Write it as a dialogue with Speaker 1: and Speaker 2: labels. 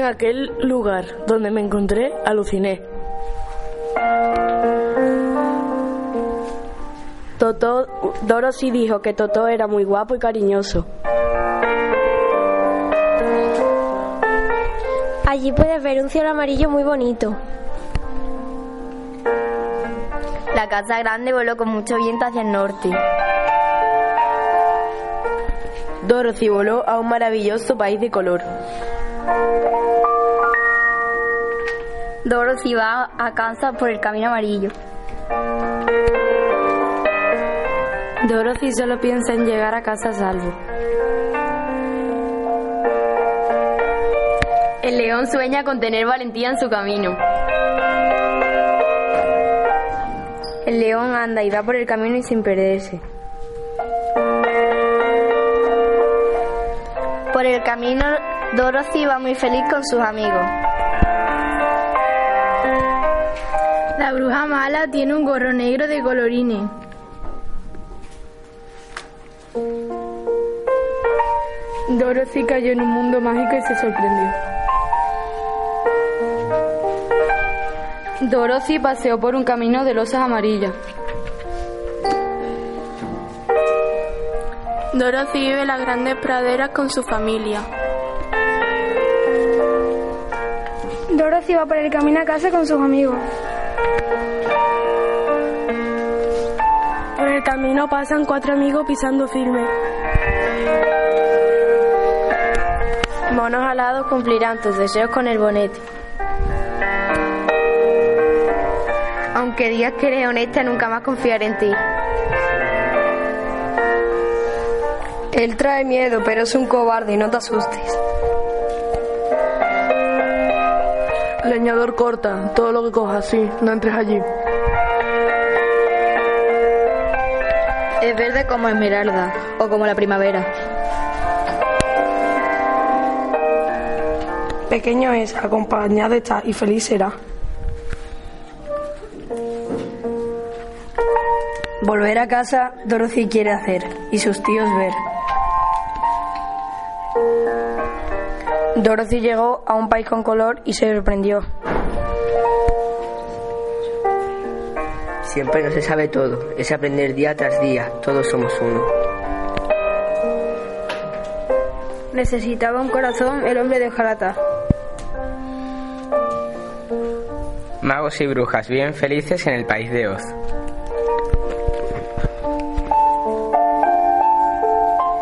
Speaker 1: aquel lugar donde me encontré, aluciné. Totó, Dorothy dijo que Totó era muy guapo y cariñoso.
Speaker 2: Allí puedes ver un cielo amarillo muy bonito.
Speaker 3: La casa grande voló con mucho viento hacia el norte.
Speaker 1: Dorothy voló a un maravilloso país de color.
Speaker 3: Dorothy va a casa por el camino amarillo.
Speaker 4: Dorothy solo piensa en llegar a casa a salvo.
Speaker 3: El león sueña con tener valentía en su camino. El león anda y va por el camino y sin perderse. Por el camino, Dorothy va muy feliz con sus amigos.
Speaker 5: La bruja mala tiene un gorro negro de colorines.
Speaker 4: Dorothy cayó en un mundo mágico y se sorprendió. Dorothy paseó por un camino de losas amarillas.
Speaker 5: Dorothy vive en las grandes praderas con su familia.
Speaker 2: Dorothy va por el camino a casa con sus amigos.
Speaker 1: Por el camino pasan cuatro amigos pisando firme.
Speaker 3: Monos alados cumplirán tus deseos con el bonete. Aunque digas que eres honesta, nunca más confiaré en ti.
Speaker 6: Él trae miedo, pero es un cobarde, no te asustes.
Speaker 1: Leñador corta, todo lo que cojas, sí, no entres allí.
Speaker 3: Es verde como esmeralda o como la primavera.
Speaker 6: Pequeño es, acompañado está y feliz será. Volver a casa, Dorothy quiere hacer y sus tíos ver. Dorothy llegó a un país con color y se sorprendió.
Speaker 7: Siempre no se sabe todo, es aprender día tras día, todos somos uno.
Speaker 2: Necesitaba un corazón el hombre de Jarata.
Speaker 8: Magos y brujas viven felices en el país de Oz.